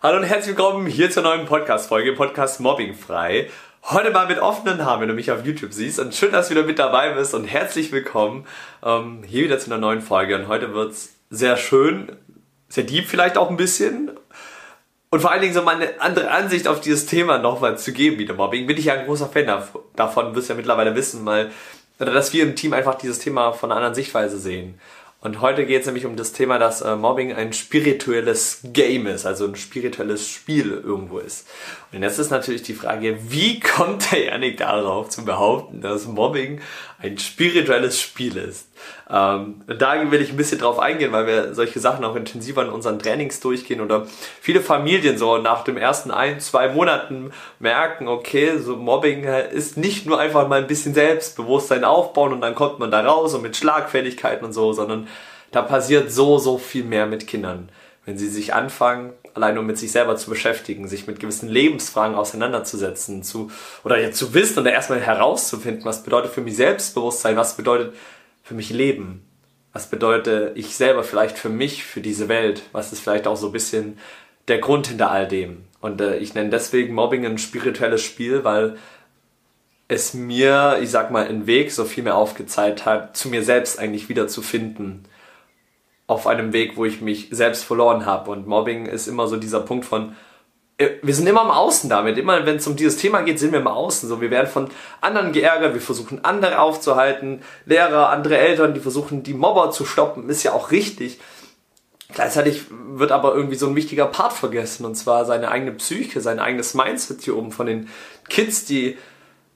Hallo und herzlich willkommen hier zur neuen Podcast-Folge, Podcast Mobbing frei. Heute mal mit offenen Haaren, wenn du mich auf YouTube siehst. Und schön, dass du wieder mit dabei bist und herzlich willkommen ähm, hier wieder zu einer neuen Folge. Und heute wird's sehr schön, sehr deep vielleicht auch ein bisschen. Und vor allen Dingen so meine andere Ansicht auf dieses Thema nochmal zu geben, wieder Mobbing. Bin ich ja ein großer Fan davon, wirst ja mittlerweile wissen, weil, dass wir im Team einfach dieses Thema von einer anderen Sichtweise sehen. Und heute geht es nämlich um das Thema, dass äh, Mobbing ein spirituelles Game ist, also ein spirituelles Spiel irgendwo ist. Und jetzt ist natürlich die Frage, wie kommt der Janik darauf zu behaupten, dass Mobbing ein spirituelles Spiel ist? Ähm, da will ich ein bisschen drauf eingehen, weil wir solche Sachen auch intensiver in unseren Trainings durchgehen oder viele Familien so nach dem ersten ein, zwei Monaten merken, okay, so Mobbing ist nicht nur einfach mal ein bisschen Selbstbewusstsein aufbauen und dann kommt man da raus und mit Schlagfähigkeiten und so, sondern da passiert so, so viel mehr mit Kindern. Wenn sie sich anfangen, allein nur mit sich selber zu beschäftigen, sich mit gewissen Lebensfragen auseinanderzusetzen, zu, oder ja, zu wissen oder erstmal herauszufinden, was bedeutet für mich Selbstbewusstsein, was bedeutet für mich Leben, was bedeutet ich selber vielleicht für mich, für diese Welt, was ist vielleicht auch so ein bisschen der Grund hinter all dem. Und äh, ich nenne deswegen Mobbing ein spirituelles Spiel, weil es mir, ich sag mal, einen Weg so viel mehr aufgezeigt hat, zu mir selbst eigentlich wieder zu finden auf einem Weg, wo ich mich selbst verloren habe. Und Mobbing ist immer so dieser Punkt von, wir sind immer im Außen damit. Immer wenn es um dieses Thema geht, sind wir im Außen. So, wir werden von anderen geärgert, wir versuchen andere aufzuhalten, Lehrer, andere Eltern, die versuchen, die Mobber zu stoppen, ist ja auch richtig. Gleichzeitig wird aber irgendwie so ein wichtiger Part vergessen, und zwar seine eigene Psyche, sein eigenes Mindset hier oben von den Kids, die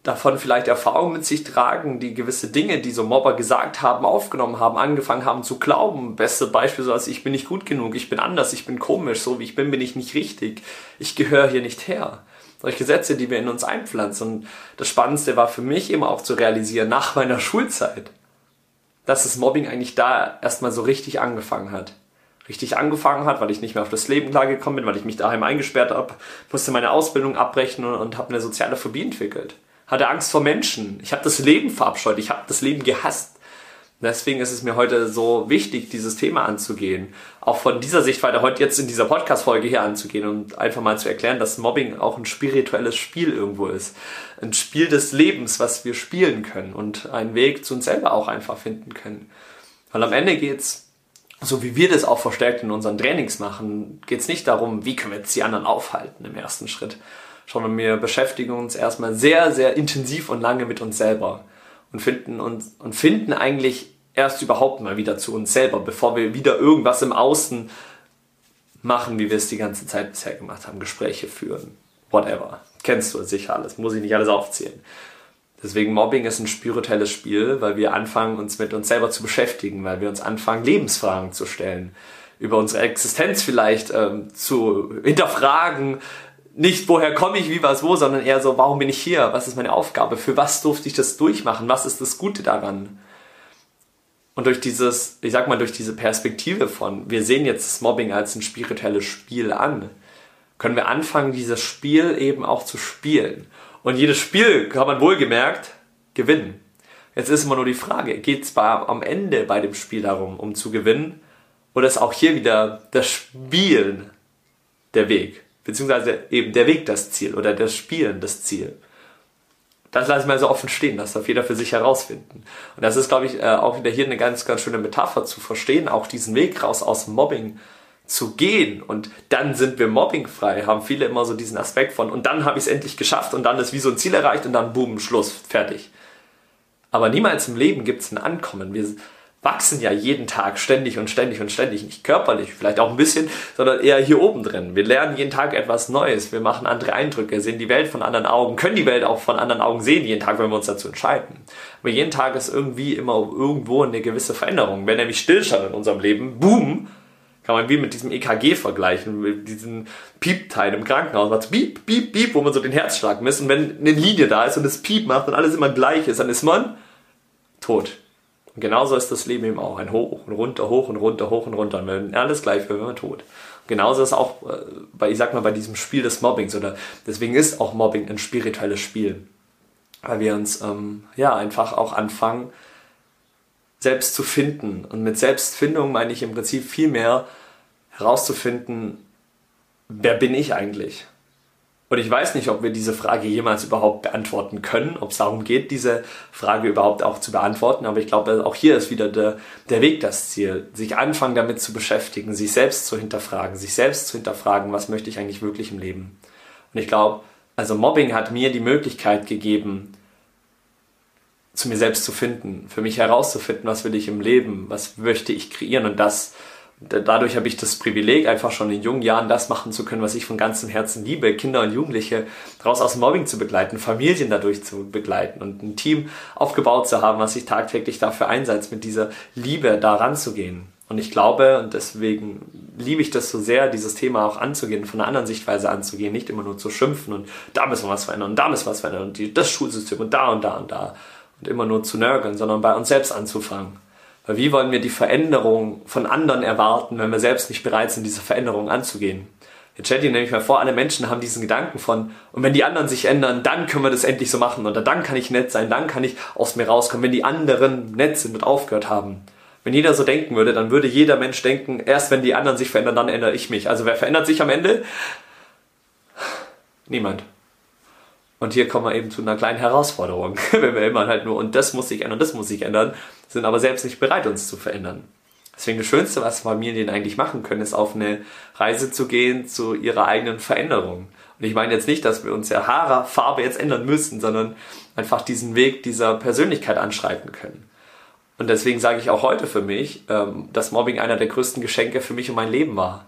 davon vielleicht Erfahrungen mit sich tragen, die gewisse Dinge, die so Mobber gesagt haben, aufgenommen haben, angefangen haben zu glauben. Beste Beispiel so als ich bin nicht gut genug, ich bin anders, ich bin komisch, so wie ich bin, bin ich nicht richtig, ich gehöre hier nicht her. Solche Sätze, die wir in uns einpflanzen. Und das Spannendste war für mich eben auch zu realisieren nach meiner Schulzeit, dass das Mobbing eigentlich da erstmal so richtig angefangen hat. Richtig angefangen hat, weil ich nicht mehr auf das Leben klargekommen bin, weil ich mich daheim eingesperrt habe, musste meine Ausbildung abbrechen und, und habe eine soziale Phobie entwickelt hatte Angst vor Menschen. Ich habe das Leben verabscheut. Ich habe das Leben gehasst. Deswegen ist es mir heute so wichtig, dieses Thema anzugehen. Auch von dieser Sichtweise heute jetzt in dieser Podcast-Folge hier anzugehen und einfach mal zu erklären, dass Mobbing auch ein spirituelles Spiel irgendwo ist. Ein Spiel des Lebens, was wir spielen können und einen Weg zu uns selber auch einfach finden können. Weil am Ende geht's, so wie wir das auch verstärkt in unseren Trainings machen, geht's nicht darum, wie können wir jetzt die anderen aufhalten im ersten Schritt, sondern wir beschäftigen uns erstmal sehr, sehr intensiv und lange mit uns selber und finden uns und finden eigentlich erst überhaupt mal wieder zu uns selber, bevor wir wieder irgendwas im Außen machen, wie wir es die ganze Zeit bisher gemacht haben, Gespräche führen, whatever. Kennst du sicher alles, muss ich nicht alles aufzählen. Deswegen Mobbing ist ein spirituelles Spiel, weil wir anfangen, uns mit uns selber zu beschäftigen, weil wir uns anfangen, Lebensfragen zu stellen, über unsere Existenz vielleicht ähm, zu hinterfragen, nicht, woher komme ich, wie, was, wo, sondern eher so, warum bin ich hier? Was ist meine Aufgabe? Für was durfte ich das durchmachen? Was ist das Gute daran? Und durch dieses, ich sag mal, durch diese Perspektive von, wir sehen jetzt das Mobbing als ein spirituelles Spiel an, können wir anfangen, dieses Spiel eben auch zu spielen. Und jedes Spiel, kann man wohlgemerkt, gewinnen. Jetzt ist immer nur die Frage, geht es am Ende bei dem Spiel darum, um zu gewinnen? Oder ist auch hier wieder das Spielen der Weg? Beziehungsweise eben der Weg das Ziel oder das Spielen das Ziel. Das lasse ich mal so offen stehen, das darf jeder für sich herausfinden. Und das ist, glaube ich, äh, auch wieder hier eine ganz, ganz schöne Metapher zu verstehen, auch diesen Weg raus aus Mobbing zu gehen und dann sind wir mobbingfrei, haben viele immer so diesen Aspekt von und dann habe ich es endlich geschafft und dann ist wie so ein Ziel erreicht und dann boom, Schluss, fertig. Aber niemals im Leben gibt es ein Ankommen. Wir, wachsen ja jeden Tag ständig und ständig und ständig, nicht körperlich, vielleicht auch ein bisschen, sondern eher hier oben drin. Wir lernen jeden Tag etwas Neues, wir machen andere Eindrücke, sehen die Welt von anderen Augen, können die Welt auch von anderen Augen sehen, jeden Tag, wenn wir uns dazu entscheiden. Aber jeden Tag ist irgendwie immer irgendwo eine gewisse Veränderung. Wenn nämlich Stillstand in unserem Leben, boom, kann man wie mit diesem EKG vergleichen, mit diesem Piepteil im Krankenhaus, was piep, piep, piep, wo man so den Herzschlag misst. Und wenn eine Linie da ist und das Piep macht und alles immer gleich ist, dann ist man tot. Und genauso ist das Leben eben auch. Ein Hoch und runter, hoch und runter, hoch und runter. Und wenn alles gleich wird, wird man tot. Und genauso ist auch äh, bei, ich sag mal, bei diesem Spiel des Mobbings oder deswegen ist auch Mobbing ein spirituelles Spiel. Weil wir uns, ähm, ja, einfach auch anfangen, selbst zu finden. Und mit Selbstfindung meine ich im Prinzip viel mehr herauszufinden, wer bin ich eigentlich? Und ich weiß nicht, ob wir diese Frage jemals überhaupt beantworten können, ob es darum geht, diese Frage überhaupt auch zu beantworten. Aber ich glaube, auch hier ist wieder der, der Weg das Ziel, sich anfangen damit zu beschäftigen, sich selbst zu hinterfragen, sich selbst zu hinterfragen, was möchte ich eigentlich wirklich im Leben. Und ich glaube, also Mobbing hat mir die Möglichkeit gegeben, zu mir selbst zu finden, für mich herauszufinden, was will ich im Leben, was möchte ich kreieren und das dadurch habe ich das Privileg, einfach schon in jungen Jahren das machen zu können, was ich von ganzem Herzen liebe, Kinder und Jugendliche raus aus dem Mobbing zu begleiten, Familien dadurch zu begleiten und ein Team aufgebaut zu haben, was sich tagtäglich dafür einsetzt, mit dieser Liebe da ranzugehen. Und ich glaube, und deswegen liebe ich das so sehr, dieses Thema auch anzugehen, von einer anderen Sichtweise anzugehen, nicht immer nur zu schimpfen und da müssen wir was verändern und da müssen wir was verändern und das Schulsystem und da und da und da und immer nur zu nörgeln, sondern bei uns selbst anzufangen weil wie wollen wir die Veränderung von anderen erwarten, wenn wir selbst nicht bereit sind, diese Veränderung anzugehen? Jetzt stellt ihr nämlich mal vor, alle Menschen haben diesen Gedanken von, und wenn die anderen sich ändern, dann können wir das endlich so machen. Oder dann kann ich nett sein, dann kann ich aus mir rauskommen, wenn die anderen nett sind und aufgehört haben. Wenn jeder so denken würde, dann würde jeder Mensch denken, erst wenn die anderen sich verändern, dann ändere ich mich. Also wer verändert sich am Ende? Niemand. Und hier kommen wir eben zu einer kleinen Herausforderung, wenn wir immer halt nur, und das muss sich ändern, das muss sich ändern, sind aber selbst nicht bereit, uns zu verändern. Deswegen das Schönste, was Familien eigentlich machen können, ist auf eine Reise zu gehen zu ihrer eigenen Veränderung. Und ich meine jetzt nicht, dass wir uns ja Haare, Farbe jetzt ändern müssen, sondern einfach diesen Weg dieser Persönlichkeit anschreiten können. Und deswegen sage ich auch heute für mich, ähm, dass Mobbing einer der größten Geschenke für mich und mein Leben war.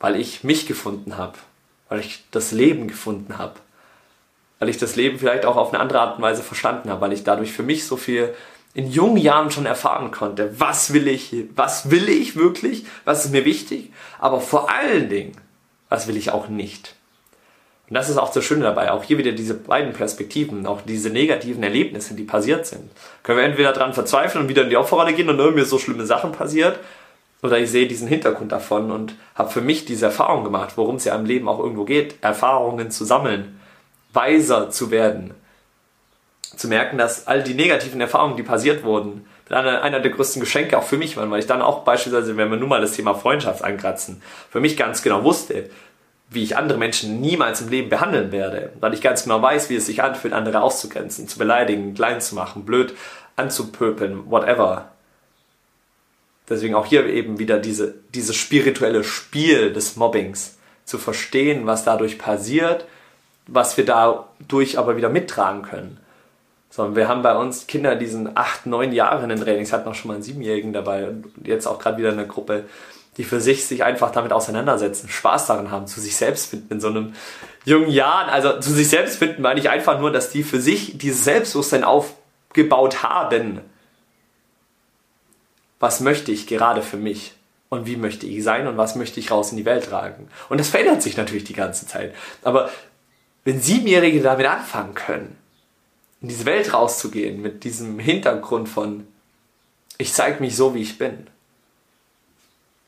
Weil ich mich gefunden habe. Weil ich das Leben gefunden habe weil ich das Leben vielleicht auch auf eine andere Art und Weise verstanden habe, weil ich dadurch für mich so viel in jungen Jahren schon erfahren konnte, was will ich, was will ich wirklich, was ist mir wichtig, aber vor allen Dingen, was will ich auch nicht. Und das ist auch so schön dabei, auch hier wieder diese beiden Perspektiven, auch diese negativen Erlebnisse, die passiert sind. Können wir entweder daran verzweifeln und wieder in die Opferrolle gehen und irgendwie so schlimme Sachen passiert, oder ich sehe diesen Hintergrund davon und habe für mich diese Erfahrung gemacht, worum es ja im Leben auch irgendwo geht, Erfahrungen zu sammeln weiser zu werden. Zu merken, dass all die negativen Erfahrungen, die passiert wurden, einer, einer der größten Geschenke auch für mich waren, weil ich dann auch beispielsweise, wenn wir nun mal das Thema Freundschaft ankratzen, für mich ganz genau wusste, wie ich andere Menschen niemals im Leben behandeln werde, weil ich ganz genau weiß, wie es sich anfühlt, andere auszugrenzen, zu beleidigen, klein zu machen, blöd anzupöpeln, whatever. Deswegen auch hier eben wieder diese, dieses spirituelle Spiel des Mobbings, zu verstehen, was dadurch passiert was wir dadurch aber wieder mittragen können. Sondern wir haben bei uns Kinder, die sind acht, neun Jahre in Trainings, hatten auch schon mal einen Siebenjährigen dabei und jetzt auch gerade wieder eine Gruppe, die für sich sich einfach damit auseinandersetzen, Spaß daran haben, zu sich selbst finden in so einem jungen Jahren. Also zu sich selbst finden meine ich einfach nur, dass die für sich dieses Selbstbewusstsein aufgebaut haben. Was möchte ich gerade für mich? Und wie möchte ich sein und was möchte ich raus in die Welt tragen? Und das verändert sich natürlich die ganze Zeit. Aber wenn Siebenjährige damit anfangen können, in diese Welt rauszugehen mit diesem Hintergrund von, ich zeige mich so, wie ich bin.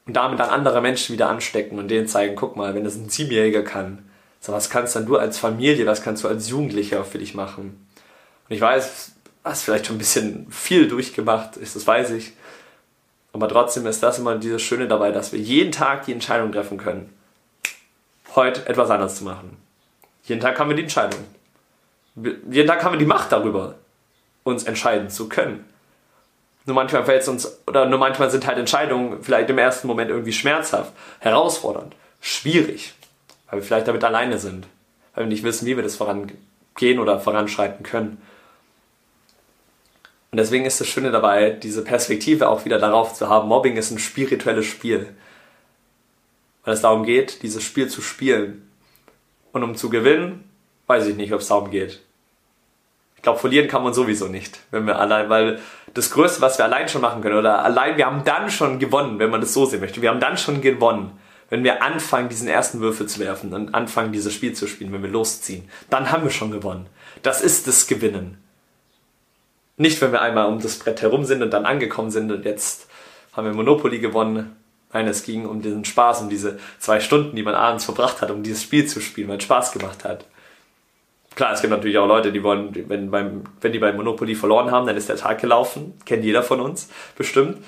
Und damit dann andere Menschen wieder anstecken und denen zeigen, guck mal, wenn das ein Siebenjähriger kann, so was kannst dann du als Familie, was kannst du als Jugendlicher für dich machen? Und ich weiß, hast vielleicht schon ein bisschen viel durchgemacht, ist, das weiß ich. Aber trotzdem ist das immer dieses Schöne dabei, dass wir jeden Tag die Entscheidung treffen können, heute etwas anderes zu machen. Jeden Tag haben wir die Entscheidung. Jeden Tag haben wir die Macht darüber, uns entscheiden zu können. Nur manchmal fällt es uns, oder nur manchmal sind halt Entscheidungen vielleicht im ersten Moment irgendwie schmerzhaft, herausfordernd, schwierig, weil wir vielleicht damit alleine sind, weil wir nicht wissen, wie wir das vorangehen oder voranschreiten können. Und deswegen ist das Schöne dabei, diese Perspektive auch wieder darauf zu haben, Mobbing ist ein spirituelles Spiel. Weil es darum geht, dieses Spiel zu spielen, und um zu gewinnen, weiß ich nicht, ob es darum geht. Ich glaube, verlieren kann man sowieso nicht, wenn wir allein, weil das Größte, was wir allein schon machen können, oder allein, wir haben dann schon gewonnen, wenn man das so sehen möchte. Wir haben dann schon gewonnen, wenn wir anfangen, diesen ersten Würfel zu werfen und anfangen, dieses Spiel zu spielen, wenn wir losziehen. Dann haben wir schon gewonnen. Das ist das Gewinnen. Nicht, wenn wir einmal um das Brett herum sind und dann angekommen sind und jetzt haben wir Monopoly gewonnen, Nein, es ging um diesen Spaß, um diese zwei Stunden, die man abends verbracht hat, um dieses Spiel zu spielen, weil es Spaß gemacht hat. Klar, es gibt natürlich auch Leute, die wollen, wenn, beim, wenn die beim Monopoly verloren haben, dann ist der Tag gelaufen. Kennt jeder von uns, bestimmt.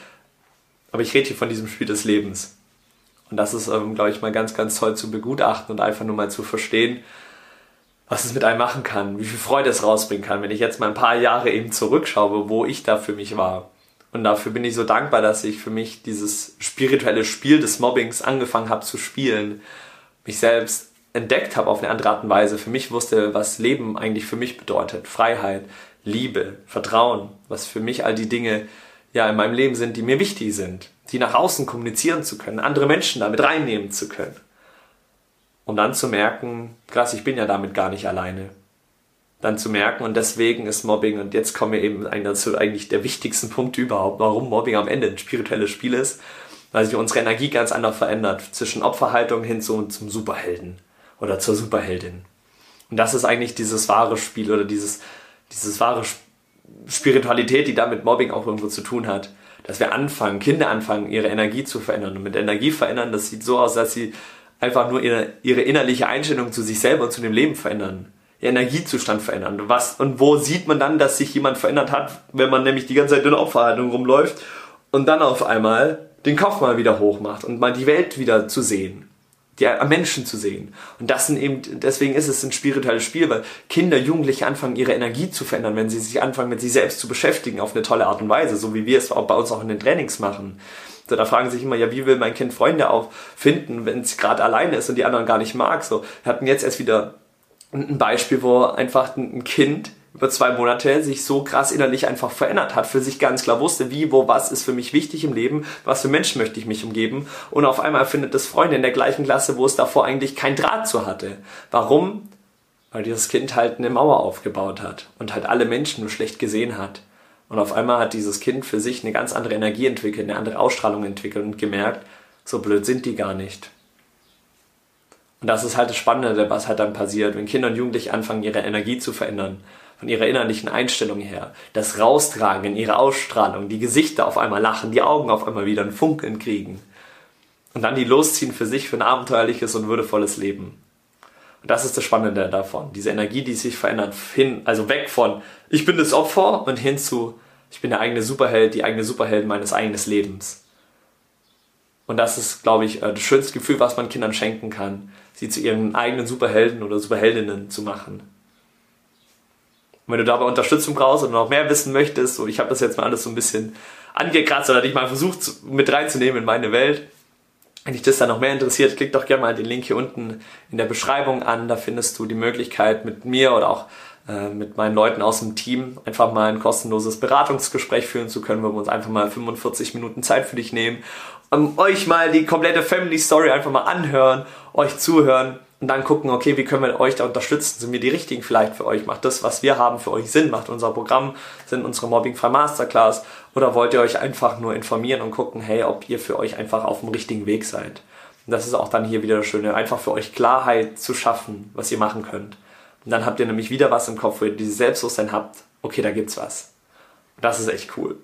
Aber ich rede hier von diesem Spiel des Lebens. Und das ist, ähm, glaube ich, mal ganz, ganz toll zu begutachten und einfach nur mal zu verstehen, was es mit einem machen kann, wie viel Freude es rausbringen kann, wenn ich jetzt mal ein paar Jahre eben zurückschaue, wo ich da für mich war. Und dafür bin ich so dankbar, dass ich für mich dieses spirituelle Spiel des Mobbings angefangen habe zu spielen, mich selbst entdeckt habe auf eine andere Art und Weise, für mich wusste, was Leben eigentlich für mich bedeutet, Freiheit, Liebe, Vertrauen, was für mich all die Dinge ja in meinem Leben sind, die mir wichtig sind, die nach außen kommunizieren zu können, andere Menschen damit reinnehmen zu können. Um dann zu merken, krass, ich bin ja damit gar nicht alleine. Dann zu merken, und deswegen ist Mobbing, und jetzt kommen wir eben dazu eigentlich der wichtigsten Punkt überhaupt, warum Mobbing am Ende ein spirituelles Spiel ist, weil sich unsere Energie ganz anders verändert, zwischen Opferhaltung hin zu, zum Superhelden oder zur Superheldin. Und das ist eigentlich dieses wahre Spiel oder dieses, dieses wahre Spiritualität, die da mit Mobbing auch irgendwo zu tun hat. Dass wir anfangen, Kinder anfangen, ihre Energie zu verändern. Und mit Energie verändern, das sieht so aus, dass sie einfach nur ihre, ihre innerliche Einstellung zu sich selber und zu dem Leben verändern. Ihr Energiezustand verändern. Was, und wo sieht man dann, dass sich jemand verändert hat, wenn man nämlich die ganze Zeit in der Opferhaltung rumläuft und dann auf einmal den Kopf mal wieder hoch macht und mal die Welt wieder zu sehen die Menschen zu sehen. Und das sind eben, deswegen ist es ein spirituelles Spiel, weil Kinder, Jugendliche anfangen, ihre Energie zu verändern, wenn sie sich anfangen, mit sich selbst zu beschäftigen, auf eine tolle Art und Weise, so wie wir es auch bei uns auch in den Trainings machen. So, da fragen sich immer, ja, wie will mein Kind Freunde auffinden, wenn es gerade alleine ist und die anderen gar nicht mag. So, wir hatten jetzt erst wieder ein Beispiel, wo einfach ein Kind über zwei Monate sich so krass innerlich einfach verändert hat, für sich ganz klar wusste, wie, wo, was ist für mich wichtig im Leben, was für Menschen möchte ich mich umgeben und auf einmal findet es Freunde in der gleichen Klasse, wo es davor eigentlich kein Draht zu hatte. Warum? Weil dieses Kind halt eine Mauer aufgebaut hat und halt alle Menschen nur schlecht gesehen hat. Und auf einmal hat dieses Kind für sich eine ganz andere Energie entwickelt, eine andere Ausstrahlung entwickelt und gemerkt, so blöd sind die gar nicht. Und das ist halt das Spannende, was halt dann passiert, wenn Kinder und Jugendliche anfangen, ihre Energie zu verändern von ihrer innerlichen Einstellung her, das Raustragen in ihre Ausstrahlung, die Gesichter auf einmal lachen, die Augen auf einmal wieder ein Funkeln kriegen. Und dann die losziehen für sich für ein abenteuerliches und würdevolles Leben. Und das ist das Spannende davon. Diese Energie, die sich verändert, hin, also weg von ich bin das Opfer und hin zu ich bin der eigene Superheld, die eigene Superheld meines eigenen Lebens. Und das ist, glaube ich, äh, das schönste Gefühl, was man Kindern schenken kann, sie zu ihren eigenen Superhelden oder Superheldinnen zu machen. Und wenn du dabei Unterstützung brauchst und noch mehr wissen möchtest, so ich habe das jetzt mal alles so ein bisschen angekratzt oder dich mal versucht mit reinzunehmen in meine Welt, wenn dich das dann noch mehr interessiert, klick doch gerne mal den Link hier unten in der Beschreibung an. Da findest du die Möglichkeit mit mir oder auch mit meinen Leuten aus dem Team einfach mal ein kostenloses Beratungsgespräch führen zu können, wo wir uns einfach mal 45 Minuten Zeit für dich nehmen, um euch mal die komplette Family Story einfach mal anhören, euch zuhören und dann gucken, okay, wie können wir euch da unterstützen? Sind wir die richtigen vielleicht für euch? Macht das, was wir haben, für euch Sinn? Macht unser Programm Sinn, unsere Mobbing-Frei Masterclass? Oder wollt ihr euch einfach nur informieren und gucken, hey, ob ihr für euch einfach auf dem richtigen Weg seid? Und das ist auch dann hier wieder das Schöne, einfach für euch Klarheit zu schaffen, was ihr machen könnt. Und dann habt ihr nämlich wieder was im Kopf, wo ihr dieses Selbstbewusstsein habt, okay, da gibt's was. Und das ist echt cool.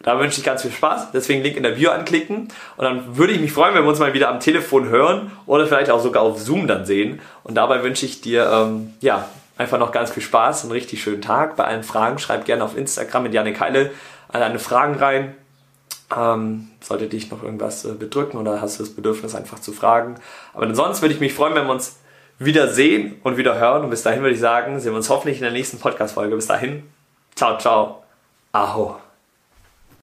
Da wünsche ich ganz viel Spaß. Deswegen Link in der Bio anklicken. Und dann würde ich mich freuen, wenn wir uns mal wieder am Telefon hören oder vielleicht auch sogar auf Zoom dann sehen. Und dabei wünsche ich dir, ähm, ja, einfach noch ganz viel Spaß, einen richtig schönen Tag. Bei allen Fragen schreib gerne auf Instagram mit Janik Heile alle deine Fragen rein. Ähm, sollte dich noch irgendwas äh, bedrücken oder hast du das Bedürfnis einfach zu fragen. Aber ansonsten würde ich mich freuen, wenn wir uns wieder sehen und wieder hören. Und bis dahin würde ich sagen, sehen wir uns hoffentlich in der nächsten Podcast-Folge. Bis dahin, ciao, ciao, aho.